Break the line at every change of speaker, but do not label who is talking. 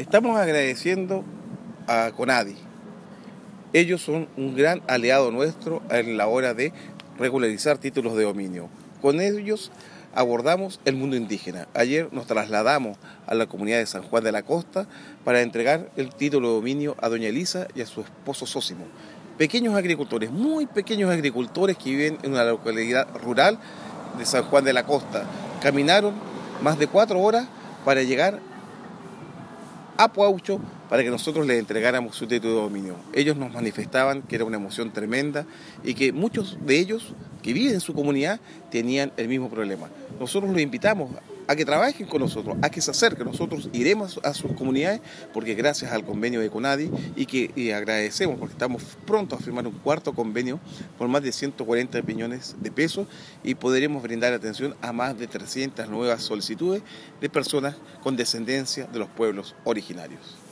Estamos agradeciendo a Conadi. Ellos son un gran aliado nuestro en la hora de regularizar títulos de dominio. Con ellos abordamos el mundo indígena. Ayer nos trasladamos a la comunidad de San Juan de la Costa para entregar el título de dominio a doña Elisa y a su esposo Sósimo. Pequeños agricultores, muy pequeños agricultores que viven en una localidad rural de San Juan de la Costa. Caminaron más de cuatro horas para llegar a Puaucho para que nosotros les entregáramos su título de dominio. Ellos nos manifestaban que era una emoción tremenda y que muchos de ellos que viven en su comunidad tenían el mismo problema. Nosotros los invitamos a que trabajen con nosotros, a que se acerquen. Nosotros iremos a sus comunidades porque gracias al convenio de CONADI y que agradecemos porque estamos pronto a firmar un cuarto convenio por más de 140 millones de pesos y podremos brindar atención a más de 300 nuevas solicitudes de personas con descendencia de los pueblos originarios.